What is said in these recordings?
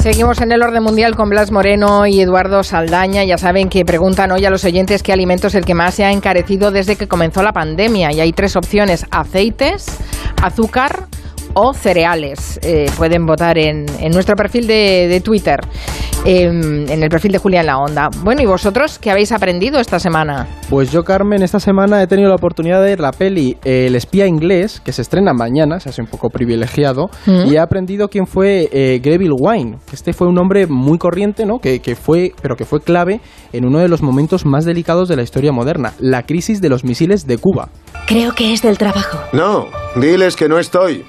Seguimos en el orden mundial con Blas Moreno y Eduardo Saldaña. Ya saben que preguntan hoy a los oyentes qué alimento es el que más se ha encarecido desde que comenzó la pandemia. Y hay tres opciones, aceites, azúcar o cereales. Eh, pueden votar en, nuestro perfil de, Twitter, em, en el perfil de Julián La Onda. Bueno, ¿y vosotros qué habéis aprendido esta semana? Pues yo, Carmen, esta semana he tenido la oportunidad de ver la peli El espía inglés, que se estrena mañana, se hace un poco privilegiado, mm. y he aprendido quién fue eh, Greville Wine, que este fue un hombre muy corriente, ¿no? Que, que fue, pero que fue clave en uno de los momentos más delicados de la historia moderna, la crisis de los misiles de Cuba. Creo que es del trabajo. No, diles que no estoy.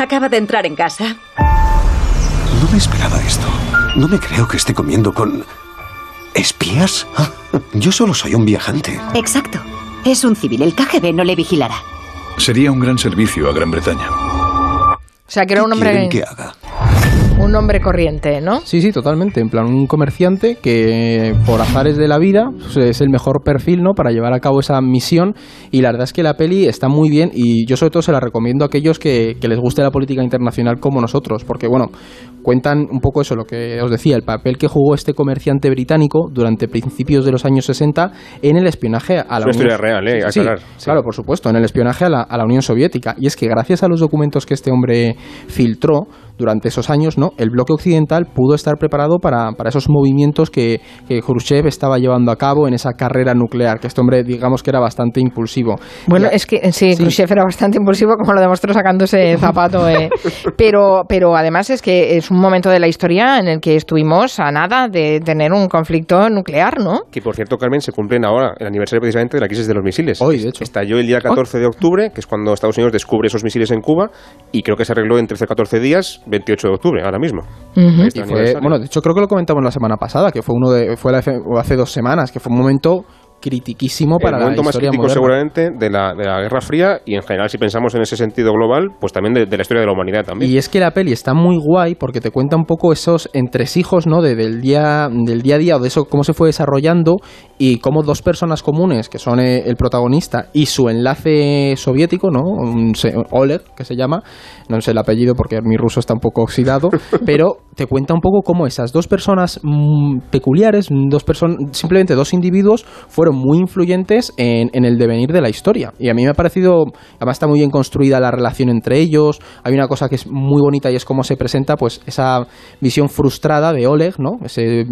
Acaba de entrar en casa. No me esperaba esto. No me creo que esté comiendo con... ¿Espías? Ah, yo solo soy un viajante. Exacto. Es un civil. El KGB no le vigilará. Sería un gran servicio a Gran Bretaña. O sea, que era un hombre... que haga? Un hombre corriente, ¿no? Sí, sí, totalmente. En plan, un comerciante que por azares de la vida pues, es el mejor perfil, ¿no? Para llevar a cabo esa misión. Y la verdad es que la peli está muy bien y yo sobre todo se la recomiendo a aquellos que, que les guste la política internacional como nosotros. Porque, bueno, cuentan un poco eso, lo que os decía, el papel que jugó este comerciante británico durante principios de los años 60 en el espionaje a la Unión historia real, ¿eh? sí, Claro, por supuesto, en el espionaje a la, a la Unión Soviética. Y es que gracias a los documentos que este hombre filtró, durante esos años, ¿no? El bloque occidental pudo estar preparado para, para esos movimientos que, que, Khrushchev estaba llevando a cabo en esa carrera nuclear, que este hombre, digamos que era bastante impulsivo. Bueno, es que sí, Khrushchev era bastante impulsivo, como lo demostró sacándose zapato. Eh. pero, pero además es que es un momento de la historia en el que estuvimos a nada de tener un conflicto nuclear, ¿no? Que por cierto, Carmen, se cumplen ahora el aniversario precisamente de la crisis de los misiles. Hoy, de hecho. Estalló el día 14 de octubre, que es cuando Estados Unidos descubre esos misiles en Cuba, y creo que se arregló en 13 o 14 días, 28 de octubre, ahora mismo. bueno, de hecho creo que lo comentamos la semana pasada, que fue uno de, fue hace dos semanas, que fue un momento critiquísimo para el momento más crítico seguramente de la, de la Guerra Fría y en general si pensamos en ese sentido global pues también de, la historia de la humanidad también. Y es que la peli está muy guay porque te cuenta un poco esos entresijos no de, del día del día a día o de eso cómo se fue desarrollando y cómo dos personas comunes que son eh, el protagonista y su enlace soviético no Oleg que se llama no sé el apellido porque mi ruso está un poco oxidado pero te cuenta un poco cómo esas dos personas mm, peculiares dos personas simplemente dos individuos fueron muy influyentes en, el devenir de la historia. Y a mí me ha parecido, además está muy bien construida la relación entre ellos. Hay una cosa que es muy bonita y es cómo se presenta pues esa visión frustrada de Oleg, ¿no? Ese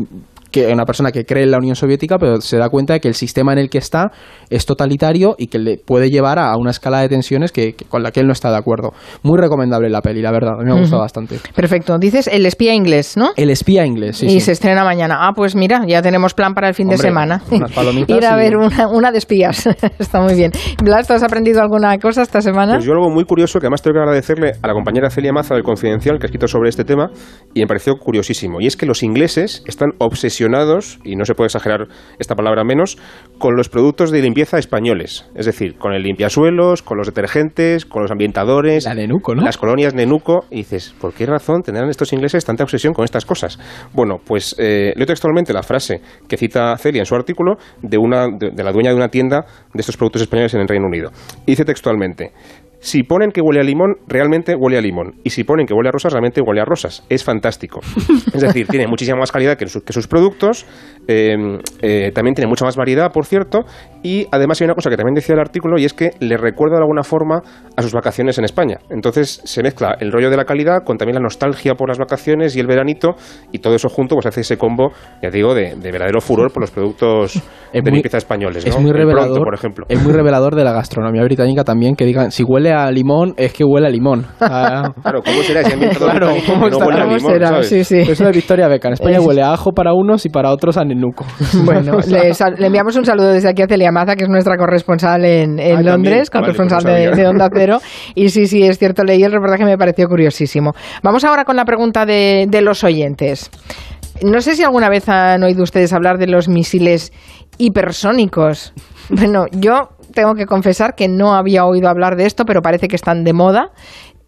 que una persona que cree en la Unión Soviética, pero se da cuenta de que el sistema en el que está es totalitario y que le puede llevar a una escala de tensiones que, con la que él no está de acuerdo. Muy recomendable la peli, la verdad, a mí me ha gustado bastante. Perfecto. Dices El espía inglés, ¿no? El espía inglés, sí. Y se estrena mañana. Ah, pues mira, ya tenemos plan para el fin de semana. Ir a ver una, una, de espías. está muy bien. Blas, ¿tú has aprendido alguna cosa esta semana? Pues yo algo muy curioso que además tengo que agradecerle a la compañera Celia Maza del Confidencial que ha escrito sobre este tema y me pareció curiosísimo. Y es que los ingleses están obsesionados, y no se puede exagerar esta palabra menos, con los productos de limpieza españoles. Es decir, con el limpiasuelos, con los detergentes, con los ambientadores. La Nenuco, ¿no? Las colonias Nenuco. Y dices, ¿por qué razón tendrán estos ingleses tanta obsesión con estas cosas? Bueno, pues eh, leo textualmente la frase que cita Celia en su artículo de, una, de la dueña de una tienda de estos productos españoles en el Reino Unido. Y dice textualmente, si ponen que huele a limón, realmente huele a limón. Y si ponen que huele a rosas, realmente huele a rosas. Es fantástico. Es decir, tiene muchísima más calidad que, sus productos. Em, eh, también tiene mucha más variedad, por cierto. Y además hay una cosa que también decía el artículo y es que le recuerda de alguna forma a sus vacaciones en España. Entonces se mezcla el rollo de la calidad con también la nostalgia por las vacaciones y el veranito. Y todo eso junto pues hace ese combo, ya digo, de, verdadero furor por los productos de limpieza españoles. Es muy revelador, por ejemplo. Es muy revelador de la gastronomía británica también que digan, si huele a limón, es que huele a limón. Ah. claro, ¿cómo será si claro, ¿cómo no huele a limón? Será? Sí, sí. Eso de Victoria Beca. En España huele a ajo para unos y para otros a nenuco. Bueno, le, enviamos un saludo desde aquí a Celia Maza, que es nuestra corresponsal en, en Londres, corresponsal de, de, Onda Cero. Y sí, sí, es cierto, leí el reportaje me pareció curiosísimo. Vamos ahora con la pregunta de, de los oyentes. No sé si alguna vez han oído ustedes hablar de los misiles hipersónicos. Bueno, yo tengo que confesar que no había oído hablar de esto, pero parece que están de moda.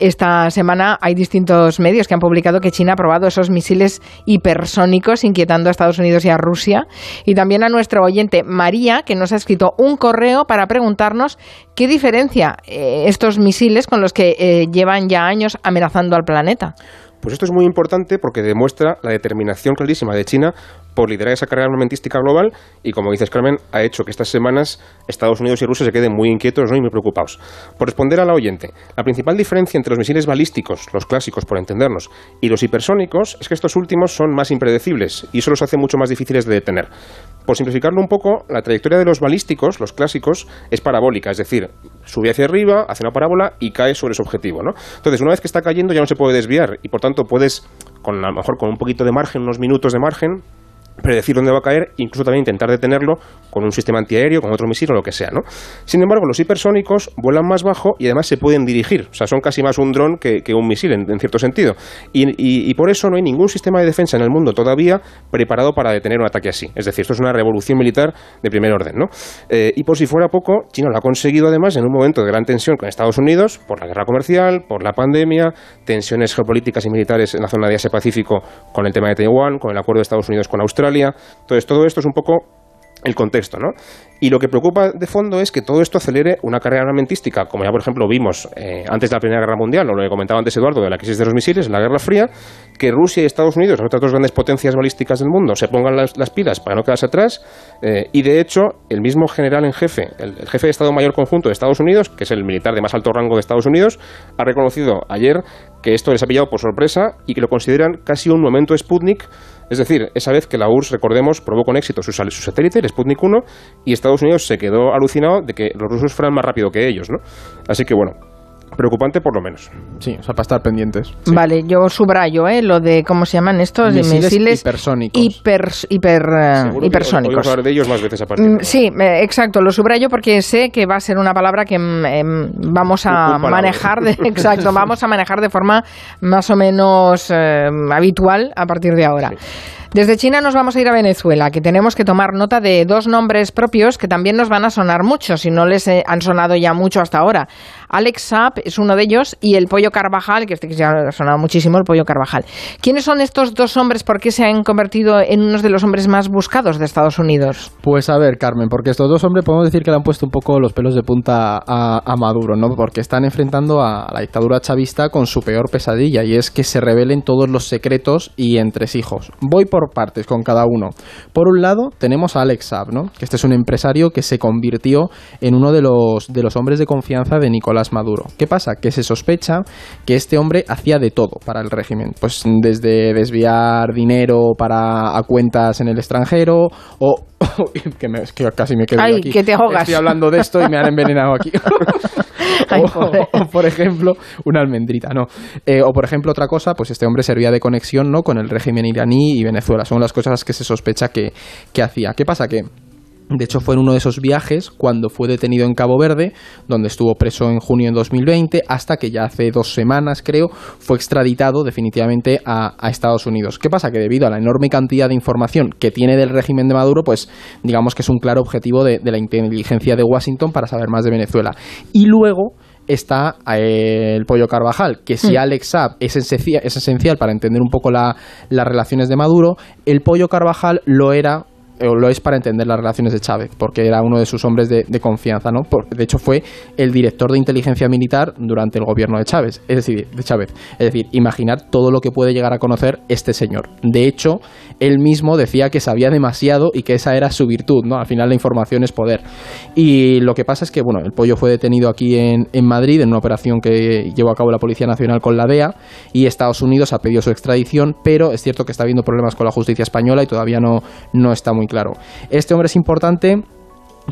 Esta semana hay distintos medios que han publicado que China ha probado esos misiles hipersónicos inquietando a Estados Unidos y a Rusia. Y también a nuestro oyente María, que nos ha escrito un correo para preguntarnos qué diferencia eh, estos misiles con los que eh, llevan ya años amenazando al planeta. Pues esto es muy importante porque demuestra la determinación clarísima de China por liderar esa carrera armamentística global y, como dices, Carmen, ha hecho que estas semanas Estados Unidos y Rusia se queden muy inquietos y muy preocupados. Por responder a la oyente, la principal diferencia entre los misiles balísticos, los clásicos por entendernos, y los hipersónicos es que estos últimos son más impredecibles y eso los hace mucho más difíciles de detener. Por simplificarlo un poco, la trayectoria de los balísticos, los clásicos, es parabólica, es decir, sube hacia arriba, hace una parábola y cae sobre su objetivo. ¿no? Entonces, una vez que está cayendo ya no se puede desviar y por tanto puedes, con a lo mejor con un poquito de margen, unos minutos de margen, predecir dónde va a caer, incluso también intentar detenerlo con un sistema antiaéreo, con otro misil o lo que sea, ¿no? Sin embargo, los hipersónicos vuelan más bajo y además se pueden dirigir, o sea, son casi más un dron que, un misil en, cierto sentido. Y, por eso no hay ningún sistema de defensa en el mundo todavía preparado para detener un ataque así. Es decir, esto es una revolución militar de primer orden, ¿no? Eh, y por si fuera poco, China lo ha conseguido además en un momento de gran tensión con Estados Unidos, por la guerra comercial, por la pandemia, tensiones geopolíticas y militares en la zona de Asia-Pacífico con el tema de Taiwán, con el acuerdo de Estados Unidos con Australia, entonces, todo esto es un poco el contexto, ¿no? Y lo que preocupa de fondo es que todo esto acelere una carrera armamentística, como ya por ejemplo vimos eh, antes de la Primera Guerra Mundial, o lo que comentaba antes Eduardo de la crisis de los misiles, en la Guerra Fría, que Rusia y Estados Unidos, las otras dos grandes potencias balísticas del mundo, se pongan las, pilas para no quedarse atrás. Eh, y de hecho, el mismo general en jefe, el, el, jefe de Estado Mayor Conjunto de Estados Unidos, que es el militar de más alto rango de Estados Unidos, ha reconocido ayer que esto les ha pillado por sorpresa y que lo consideran casi un momento Sputnik es decir, esa vez que la URSS, recordemos, probó con éxito su, su satélite, el Sputnik 1, y Estados Unidos se quedó alucinado de que los rusos fueran más rápido que ellos, ¿no? Así que bueno, preocupante por lo menos. Sí, o sea, para estar pendientes. Vale, yo subrayo ¿eh? lo de, ¿cómo se llaman estos? Misiles, misiles hipersónicos. Hiper, hiper, uh, hipersónicos. hablar de ellos más veces a partir de mm, Sí, exacto, lo subrayo porque sé que va a ser una palabra que mm, vamos a manejar, de, exacto, vamos a manejar de forma más o menos eh, habitual a partir de ahora. Desde China nos vamos a ir a Venezuela, que tenemos que tomar nota de dos nombres propios que también nos van a sonar mucho, si no les eh, han sonado ya mucho hasta ahora. Alex Saab es uno de ellos y el Pollo Carvajal, que este que ya ha sonado muchísimo, el Pollo Carvajal. ¿Quiénes son estos dos hombres? ¿Por qué se han convertido en unos de los hombres más buscados de Estados Unidos? Pues a ver, Carmen, porque estos dos hombres podemos decir que le han puesto un poco los pelos de punta a, Maduro, ¿no? Porque están enfrentando a la dictadura chavista con su peor pesadilla y es que se revelen todos los secretos y entresijos. Voy por partes con cada uno. Por un lado, tenemos a Alex Saab, ¿no? que este es un empresario que se convirtió en uno de los, de los hombres de confianza de Nicolás Maduro. ¿Qué pasa? Que se sospecha que este hombre hacía de todo para el régimen, pues desde desviar dinero para a cuentas en el extranjero o que, me, que, casi me quedo aquí. que te ahogas. Estoy hablando de esto y me han envenenado aquí. o, por ejemplo, una almendrita, no. Eh, o por ejemplo, otra cosa, pues este hombre servía de conexión ¿no? con el régimen iraní y Venezuela. Son las cosas que se sospecha que, que hacía. ¿Qué pasa? Que de hecho, fue en uno de esos viajes cuando fue detenido en Cabo Verde, donde estuvo preso en junio de 2020, hasta que ya hace dos semanas, creo, fue extraditado definitivamente a, Estados Unidos. ¿Qué pasa? Que debido a la enorme cantidad de información que tiene del régimen de Maduro, pues digamos que es un claro objetivo de, la inteligencia de Washington para saber más de Venezuela. Y luego está eh, el pollo Carvajal, que si mm. Alex Saab es esencial, es esencial para entender un poco las relaciones de Maduro, el pollo Carvajal lo era lo es para entender las relaciones de Chávez, porque era uno de sus hombres de, confianza, ¿no? de hecho, fue el director de inteligencia militar durante el gobierno de Chávez, es decir, de Chávez. Es decir, imaginar todo lo que puede llegar a conocer este señor. De hecho, él mismo decía que sabía demasiado y que esa era su virtud, ¿no? Al final la información es poder. Y lo que pasa es que, bueno, el pollo fue detenido aquí en, en Madrid en una operación que llevó a cabo la Policía Nacional con la DEA y Estados Unidos ha pedido su extradición, pero es cierto que está habiendo problemas con la justicia española y todavía no, no está muy claro. Este hombre es importante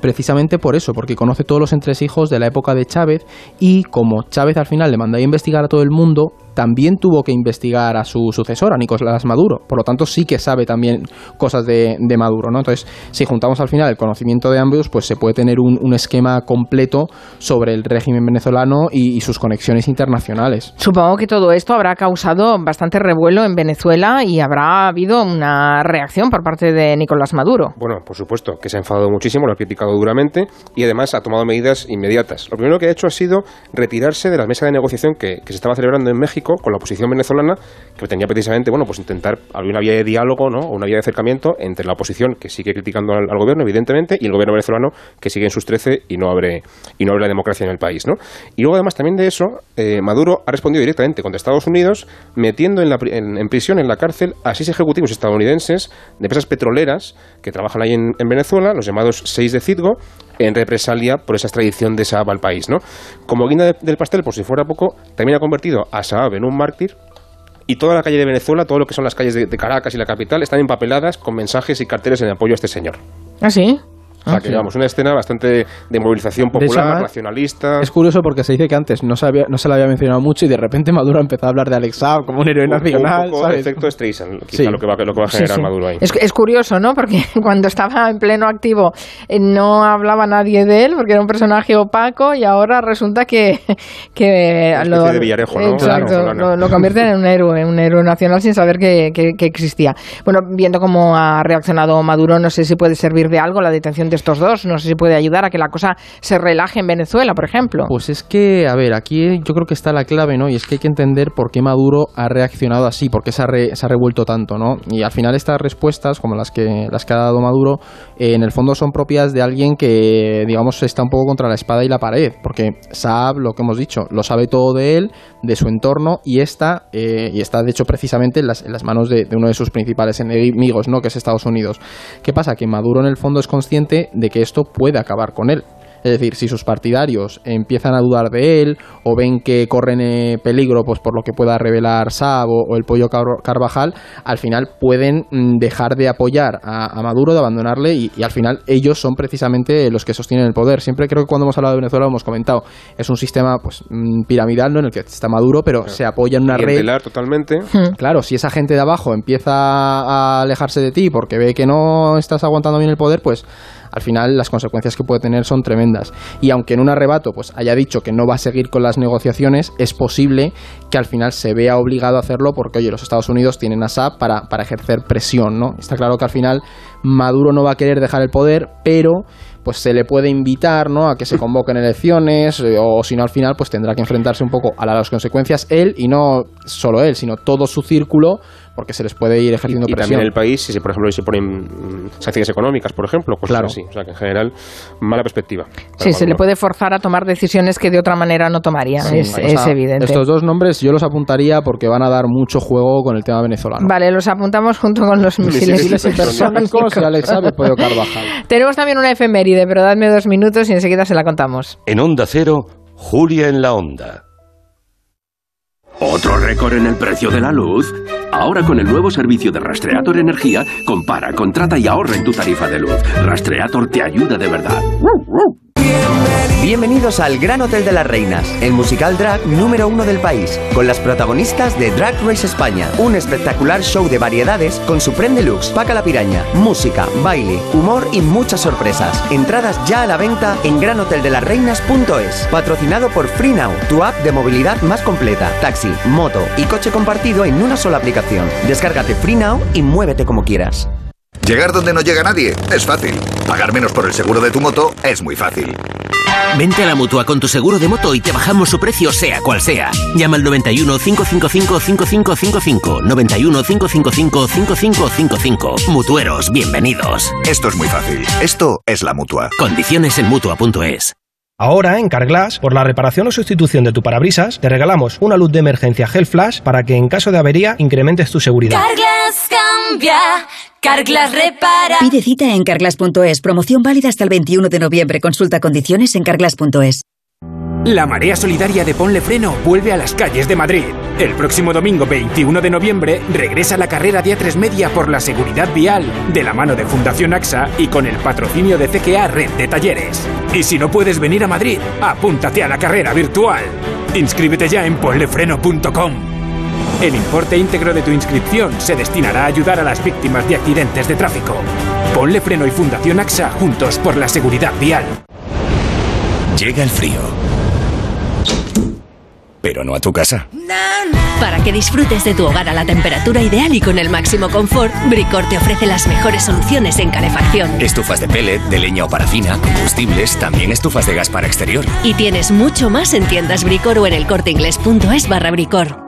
precisamente por eso, porque conoce todos los entresijos de la época de Chávez y como Chávez al final le mandó a investigar a todo el mundo, también tuvo que investigar a su sucesor, a Nicolás Maduro. Por lo tanto, sí que sabe también cosas de, Maduro, ¿no? Entonces, si juntamos al final el conocimiento de ambos, pues se puede tener un, esquema completo sobre el régimen venezolano y, sus conexiones internacionales. Supongo que todo esto habrá causado bastante revuelo en Venezuela y habrá habido una reacción por parte de Nicolás Maduro. Bueno, por supuesto, que se ha enfadado muchísimo, lo ha criticado duramente y además ha tomado medidas inmediatas. Lo primero que ha hecho ha sido retirarse de la mesa de negociación que se estaba celebrando en México con la oposición venezolana que pretendía precisamente, bueno, pues intentar abrir una vía de diálogo, ¿no? O una vía de acercamiento entre la oposición que sigue criticando al, gobierno, evidentemente, y el gobierno venezolano que sigue en sus trece y no abre y no abre la democracia en el país, ¿no? Y luego además también de eso, eh, Maduro ha respondido directamente contra Estados Unidos metiendo en, prisión, en la cárcel, a seis ejecutivos estadounidenses de empresas petroleras que trabajan ahí en, en Venezuela, los llamados seis de Citgo, en represalia por esa extradición de Saab al país. ¿no? Como guinda del pastel, por si fuera poco, también ha convertido a Saab en un mártir y toda la calle de Venezuela, todo lo que son las calles de, de Caracas y la capital, están empapeladas con mensajes y carteles en apoyo a este señor. ¿Ah, sí? O sea, que digamos, una escena bastante de movilización popular, nacionalista. Es curioso porque se dice que antes no se, había, no se le había mencionado mucho y de repente Maduro empezó a hablar de Alexa como un héroe nacional. Un poco ¿sabes? efecto Streisand, quizá lo, que va, lo que va a generar Maduro ahí. Es, es, curioso, ¿no? Porque cuando estaba en pleno activo eh, no hablaba nadie de él porque era un personaje opaco y ahora resulta que... que lo, de Villarejo, ¿no? Exacto, lo, lo, convierten en un héroe, un héroe nacional sin saber que, que, que existía. Bueno, viendo cómo ha reaccionado Maduro, no sé si puede servir de algo la detención de estos dos. No sé si puede ayudar a que la cosa se relaje en Venezuela, por ejemplo. Pues es que, a ver, aquí yo creo que está la clave, ¿no? Y es que hay que entender por qué Maduro ha reaccionado así, por qué se ha, se ha revuelto tanto, ¿no? Y al final estas respuestas, como las que, las que ha dado Maduro, eh, en el fondo son propias de alguien que, digamos, está un poco contra la espada y la pared, porque Saab, lo que hemos dicho, lo sabe todo de él, de su entorno, y está, eh, y está de hecho precisamente en las, en las manos de uno de sus principales enemigos, ¿no? Que es Estados Unidos. ¿Qué pasa? Que Maduro en el fondo es consciente de que esto puede acabar con él. Es decir, si sus partidarios empiezan a dudar de él o ven que corren eh, peligro pues por lo que pueda revelar Saab o, el pollo Carvajal, al final pueden mm, dejar de apoyar a, Maduro, de abandonarle y, al final ellos son precisamente los que sostienen el poder. Siempre creo que cuando hemos hablado de Venezuela hemos comentado, es un sistema pues mm, piramidal ¿no? en el que está Maduro, pero se apoya en una red. totalmente. Claro, si esa gente de abajo empieza a alejarse de ti porque ve que no estás aguantando bien el poder, pues al final las consecuencias que puede tener son tremendas. Y aunque en un arrebato pues haya dicho que no va a seguir con las negociaciones, es posible que al final se vea obligado a hacerlo porque, oye, los Estados Unidos tienen a SAP para, para ejercer presión, ¿no? Está claro que al final Maduro no va a querer dejar el poder, pero pues se le puede invitar ¿no? a que se convoquen elecciones eh, o si no al final pues tendrá que enfrentarse un poco a las consecuencias él y no solo él, sino todo su círculo porque se les puede ir ejerciendo y, y presión. también el país, si se, por ejemplo se ponen sanciones económicas, por ejemplo, cosas claro. así. O sea que en general, mala perspectiva. Sí, se le puede forzar a tomar decisiones que de otra manera no tomaría, sí, es, es evidente. Estos dos nombres yo los apuntaría porque van a dar mucho juego con el tema venezolano. Vale, los apuntamos junto con los misiles, misiles hipersónicos y Alexa Pollo Carvajal. Tenemos también una efeméride, pero dadme dos minutos y enseguida se la contamos. En Onda Cero, Julia en la Onda. ¿Otro récord en el precio de la luz? Ahora con el nuevo servicio de Rastreator Energía, compara, contrata y ahorra en tu tarifa de luz. Rastreator te ayuda de verdad. Bienvenidos al Gran Hotel de las Reinas, el musical drag número uno del país, con las protagonistas de Drag Race España, un espectacular show de variedades con su Prem Deluxe, Paca la Piraña, música, baile, humor y muchas sorpresas. Entradas ya a la venta en granoteldelasreinas.es, patrocinado por FreeNow, tu app de movilidad más completa, taxi, moto y coche compartido en una sola aplicación. Descárgate FreeNow y muévete como quieras. Llegar donde no llega nadie es fácil. Pagar menos por el seguro de tu moto es muy fácil. Vente a la mutua con tu seguro de moto y te bajamos su precio, sea cual sea. Llama al 91 555 5555. 91 555 5555. Mutueros, bienvenidos. Esto es muy fácil. Esto es la mutua. Condiciones en mutua.es. Ahora, en Carglass, por la reparación o sustitución de tu parabrisas, te regalamos una luz de emergencia Gel Flash para que en caso de avería incrementes tu seguridad. Carglass cambia, Carglass repara. Pide cita en carglass.es. Promoción válida hasta el 21 de noviembre. Consulta condiciones en carglass.es. La marea solidaria de Ponle Freno vuelve a las calles de Madrid. El próximo domingo 21 de noviembre regresa la carrera de A3 Media por la seguridad vial, de la mano de Fundación AXA y con el patrocinio de CGA Red de Talleres. Y si no puedes venir a Madrid, apúntate a la carrera virtual. Inscríbete ya en ponlefreno.com. El importe íntegro de tu inscripción se destinará a ayudar a las víctimas de accidentes de tráfico. Ponle Freno y Fundación AXA juntos por la seguridad vial. Llega el frío. Pero no a tu casa. Para que disfrutes de tu hogar a la temperatura ideal y con el máximo confort, Bricor te ofrece las mejores soluciones en calefacción. Estufas de pellet, de leña o parafina, combustibles, también estufas de gas para exterior. Y tienes mucho más en tiendas Bricor o en el corteinglés.es barra Bricor.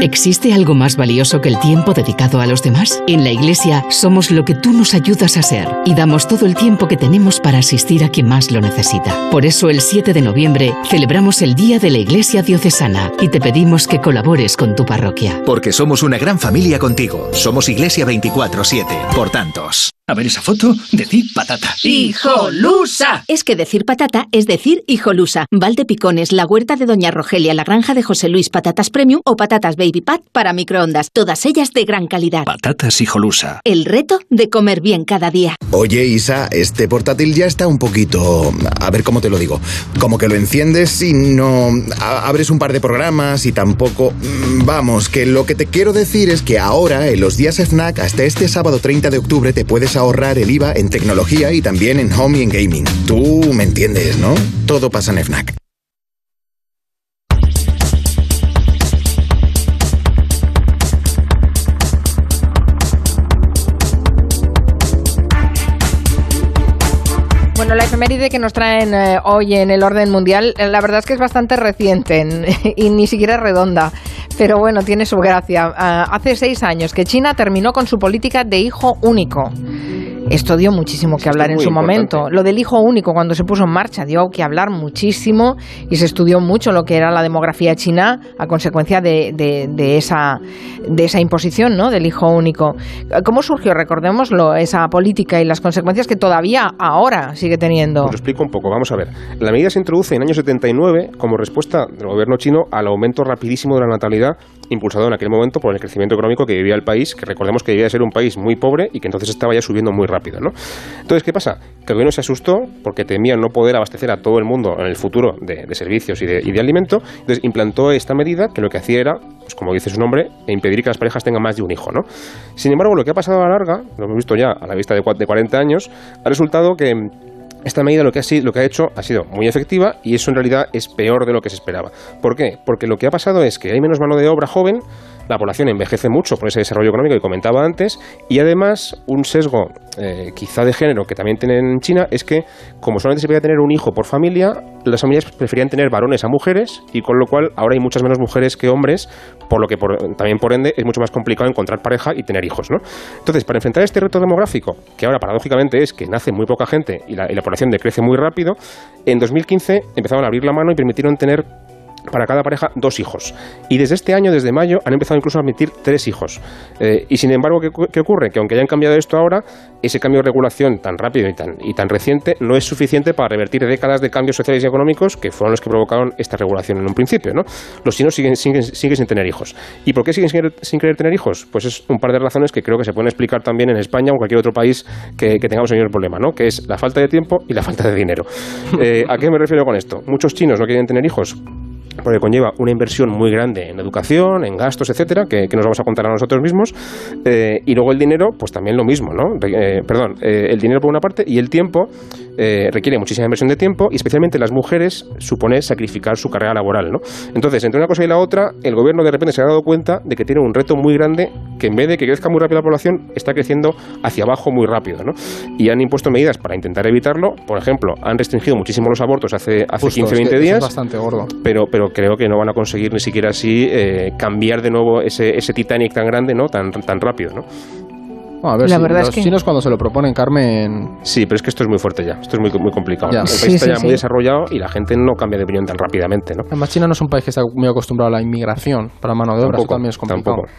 ¿Existe algo más valioso que el tiempo dedicado a los demás? En la Iglesia somos lo que tú nos ayudas a ser y damos todo el tiempo que tenemos para asistir a quien más lo necesita. Por eso el 7 de noviembre celebramos el Día de la Iglesia Diocesana y te pedimos que colabores con tu parroquia. Porque somos una gran familia contigo. Somos Iglesia 24-7. Por tantos. A ver esa foto, decir patata. ¡Hijolusa! Es que decir patata es decir hijolusa. Valde Picones, la huerta de Doña Rogelia, la granja de José Luis, patatas premium o patatas baby pat para microondas. Todas ellas de gran calidad. Patatas hijolusa. El reto de comer bien cada día. Oye, Isa, este portátil ya está un poquito... A ver cómo te lo digo. Como que lo enciendes y no... Abres un par de programas y tampoco... Mm, vamos, que lo que te quiero decir es que ahora, en los días FNAC, hasta este sábado 30 de octubre, te puedes ahorrar el IVA en tecnología y también en home y en gaming. Tú me entiendes, ¿no? Todo pasa en FNAC. Bueno, la efeméride que nos traen eh, hoy en el orden mundial, eh, la verdad es que es bastante reciente y ni siquiera redonda. Pero bueno, tiene su gracia. Ah, hace seis años que China terminó con su política de hijo único. Esto dio muchísimo que hablar en su momento. Lo del hijo único cuando se puso en marcha dio que hablar muchísimo y se estudió mucho lo que era la demografía china a consecuencia de, de, esa, de esa imposición ¿no? del hijo único. ¿Cómo surgió, recordémoslo, esa política y las consecuencias que todavía ahora sigue teniendo? Pues lo explico un poco, vamos a ver. La medida se introduce en el año 79 como respuesta del gobierno chino al aumento rapidísimo de la natalidad impulsado en aquel momento por el crecimiento económico que vivía el país, que recordemos que debía ser un país muy pobre y que entonces estaba ya subiendo muy rápido. ¿no? Entonces, ¿qué pasa? Que el gobierno se asustó porque temía no poder abastecer a todo el mundo en el futuro de, servicios y de, y de, alimento, entonces implantó esta medida que lo que hacía era, pues como dice su nombre, impedir que las parejas tengan más de un hijo. ¿no? Sin embargo, lo que ha pasado a la larga, lo hemos visto ya a la vista de, de 40 años, ha resultado que esta medida lo que, ha, lo que ha hecho ha sido muy efectiva y eso en realidad es peor de lo que se esperaba. ¿Por qué? Porque lo que ha pasado es que hay menos mano de obra joven, la población envejece mucho por ese desarrollo económico que comentaba antes y además un sesgo eh, quizá de género que también tienen en China es que como solamente se podía tener un hijo por familia, las familias preferían tener varones a mujeres y con lo cual ahora hay muchas menos mujeres que hombres, por lo que también por ende es mucho más complicado encontrar pareja y tener hijos. ¿no? Entonces, para enfrentar este reto demográfico, que ahora paradójicamente es que nace muy poca gente y la, y la población decrece muy rápido, en 2015 empezaron a abrir la mano y permitieron tener para cada pareja dos hijos. Y desde este año, desde mayo, han empezado incluso a admitir tres hijos. Eh, y sin embargo, ¿qué, ocurre? Que aunque hayan cambiado esto ahora, ese cambio de regulación tan rápido y tan, y tan reciente no es suficiente para revertir décadas de cambios sociales y económicos que fueron los que provocaron esta regulación en un principio. ¿no? Los chinos siguen, siguen, siguen sin tener hijos. ¿Y por qué siguen sin, querer tener hijos? Pues es un par de razones que creo que se pueden explicar también en España o en cualquier otro país que, tengamos el mismo problema, ¿no? que es la falta de tiempo y la falta de dinero. Eh, ¿A qué me refiero con esto? Muchos chinos no quieren tener hijos porque conlleva una inversión muy grande en educación, en gastos, etcétera, que, nos vamos a contar a nosotros mismos, eh, y luego el dinero, pues también lo mismo, ¿no? Eh, perdón, eh, el dinero por una parte y el tiempo requiere muchísima inversión de tiempo y especialmente las mujeres supone sacrificar su carrera laboral, ¿no? Entonces, entre una cosa y la otra, el gobierno de repente se ha dado cuenta de que tiene un reto muy grande que en vez de que crezca muy rápido la población, está creciendo hacia abajo muy rápido, ¿no? Y han impuesto medidas para intentar evitarlo, por ejemplo, han restringido muchísimo los abortos hace, hace 15, 20 días. Es bastante gordo. Pero, pero creo que no van a conseguir ni siquiera así eh, cambiar de nuevo ese, ese Titanic tan grande, ¿no? Tan, tan rápido, ¿no? A ver, la verdad los es que... chinos cuando se lo proponen, Carmen... Sí, pero es que esto es muy fuerte ya, esto es muy, muy complicado. El país está ya muy desarrollado y la gente no cambia de opinión tan rápidamente, ¿no? Además, China no es un país que está muy acostumbrado a la inmigración para mano de obra, tampoco, también es complicado. Tampoco.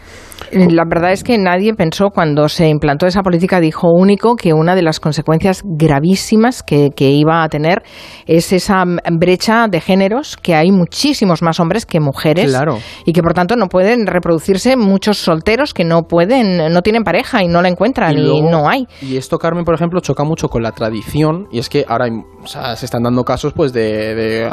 Eh, la verdad es que nadie pensó cuando se implantó esa política de hijo único que una de las consecuencias gravísimas que, iba a tener es esa brecha de géneros, que hay muchísimos más hombres que mujeres y que por tanto no pueden reproducirse muchos solteros que no pueden, no tienen pareja y no la encuentran y, no hay. Y esto, Carmen, por ejemplo, choca mucho con la tradición y es que ahora se están dando casos pues de,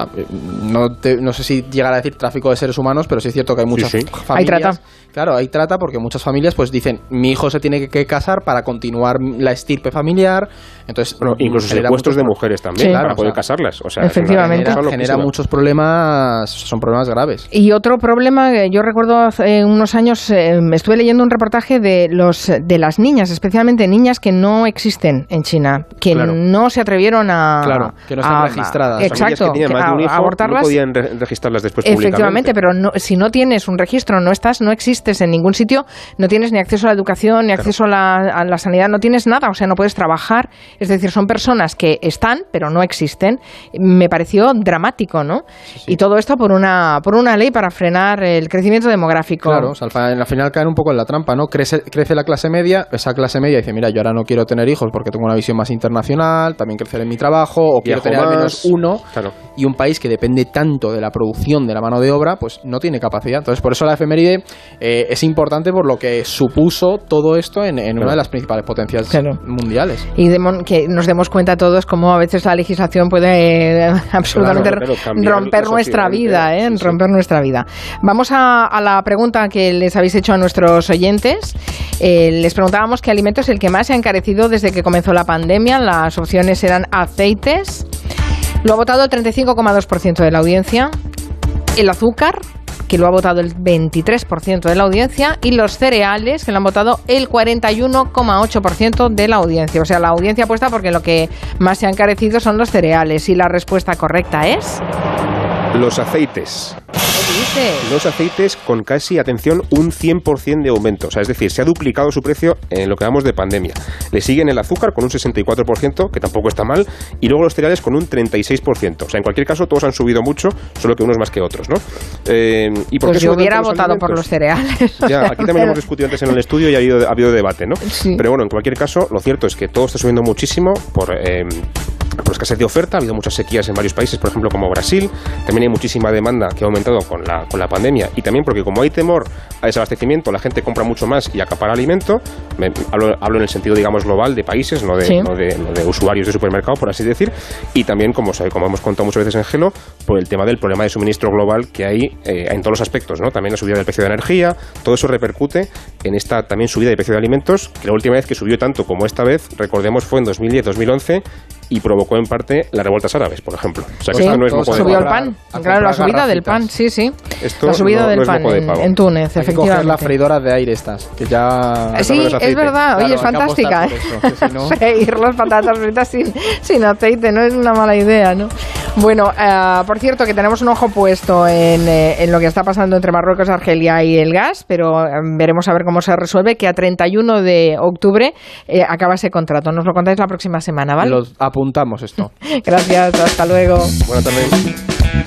no, no, sé si llegar a decir tráfico de seres humanos, pero sí es cierto que hay muchas familias Claro, hay trata porque muchas familias pues dicen, mi hijo se tiene que casar para continuar la estirpe familiar, entonces bueno, incluso secuestros de mujeres también Sí. para Claro, poder o sea, casarlas. O sea, Efectivamente. es una- genera, muchos problemas, son problemas graves. Y otro problema, que yo recuerdo hace unos años, eh, estuve leyendo un reportaje de los de las niñas, especialmente niñas que no existen en China, que Claro. no se atrevieron a... Claro, que no están a- registradas. Exacto, que que más de un a- hijo abortarlas. no podían re- registrarlas después Efectivamente, pero no, si no tienes un registro, no estás, no existes en ningún sitio, no tienes ni acceso a la educación, ni acceso a la, a la sanidad, no tienes nada, o sea, no puedes trabajar. Es decir, son personas que están, pero no existen. Me pareció dramático, ¿no? Y todo esto por una, por una ley para frenar el crecimiento demográfico. Claro, o sea, al final caen un poco en la trampa, ¿no? Crece, crece la clase media, esa clase media dice, mira, yo ahora no quiero tener hijos porque tengo una visión más internacional, también crecer en mi trabajo, o quiero tener al menos uno, Claro. y un país que depende tanto de la producción de la mano de obra, pues no tiene capacidad. Entonces, por eso la efeméride eh, es importante por lo que supuso todo esto en, en una de las principales potencias mundiales. Y que nos demos cuenta todos cómo a veces la legislación puede eh, absolutamente Claro, claro, romper nuestra vida, ¿eh? romper nuestra vida. Vamos a, a la pregunta que les habéis hecho a nuestros oyentes. Eh, les preguntábamos qué alimento es el que más se ha encarecido desde que comenzó la pandemia. Las opciones eran aceites. Lo ha votado el 35,2% de la audiencia. El azúcar, que lo ha votado el 23% de la audiencia, y los cereales, que lo han votado el 41,8% de la audiencia. O sea, la audiencia apuesta porque lo que más se ha encarecido son los cereales. Y la respuesta correcta es... Los aceites. ¿Qué dices? Los aceites con casi, atención, un 100% de aumento. O sea, es decir, se ha duplicado su precio en lo que vamos de pandemia. Le siguen el azúcar con un 64%, que tampoco está mal, y luego los cereales con un 36%. O sea, en cualquier caso, todos han subido mucho, solo que unos más que otros, ¿no? Eh, ¿y por Pues qué yo suben hubiera votado por los cereales. o Ya, sea, aquí también pero- hemos discutido antes en el estudio y ha habido, ha habido debate, ¿no? Pero bueno, en cualquier caso, lo cierto es que todo está subiendo muchísimo por, eh, por escasez de oferta. Ha habido muchas sequías en varios países, por ejemplo, como Brasil. También hay muchísima demanda que ha aumentado con la, con la pandemia. Y también porque como hay temor a desabastecimiento, la gente compra mucho más y acapara alimento. Me- hablo, hablo en el sentido, digamos, global de países, no de, Sí. no de, no de usuarios de supermercado, por así decir. Y también, como, como hemos contado muchas veces en Gelo, por el tema del problema de suministro global que hay eh, en todos los aspectos, ¿no? También la subida del precio de energía, todo eso repercute en esta también subida de precio de alimentos, que la última vez que subió tanto como esta vez, recordemos, fue en 2010-2011 y provocó en parte las revueltas árabes, por ejemplo. O sea que Sí, esto no es moco de subió el pavo. pan. a Claro, la subida del pan, sí, sí. Esto la subida no- del no es pan de en, Túnez, Hay que coger efectivamente. las freidoras de aire estas, que ya... Sí, es verdad, oye, Claro, es hay que fantástica. eso, si no- Freír las patatas fritas sin, sin aceite no es una mala idea, ¿no? Bueno, eh, por cierto, que tenemos un ojo puesto en, eh, en lo que está pasando entre Marruecos, Argelia y el gas, pero eh, veremos a ver cómo se resuelve, que a 31 de octubre eh, acaba ese contrato. Nos lo contáis la próxima semana, ¿vale? Los apuntamos esto. Gracias, hasta luego. Buenas tardes.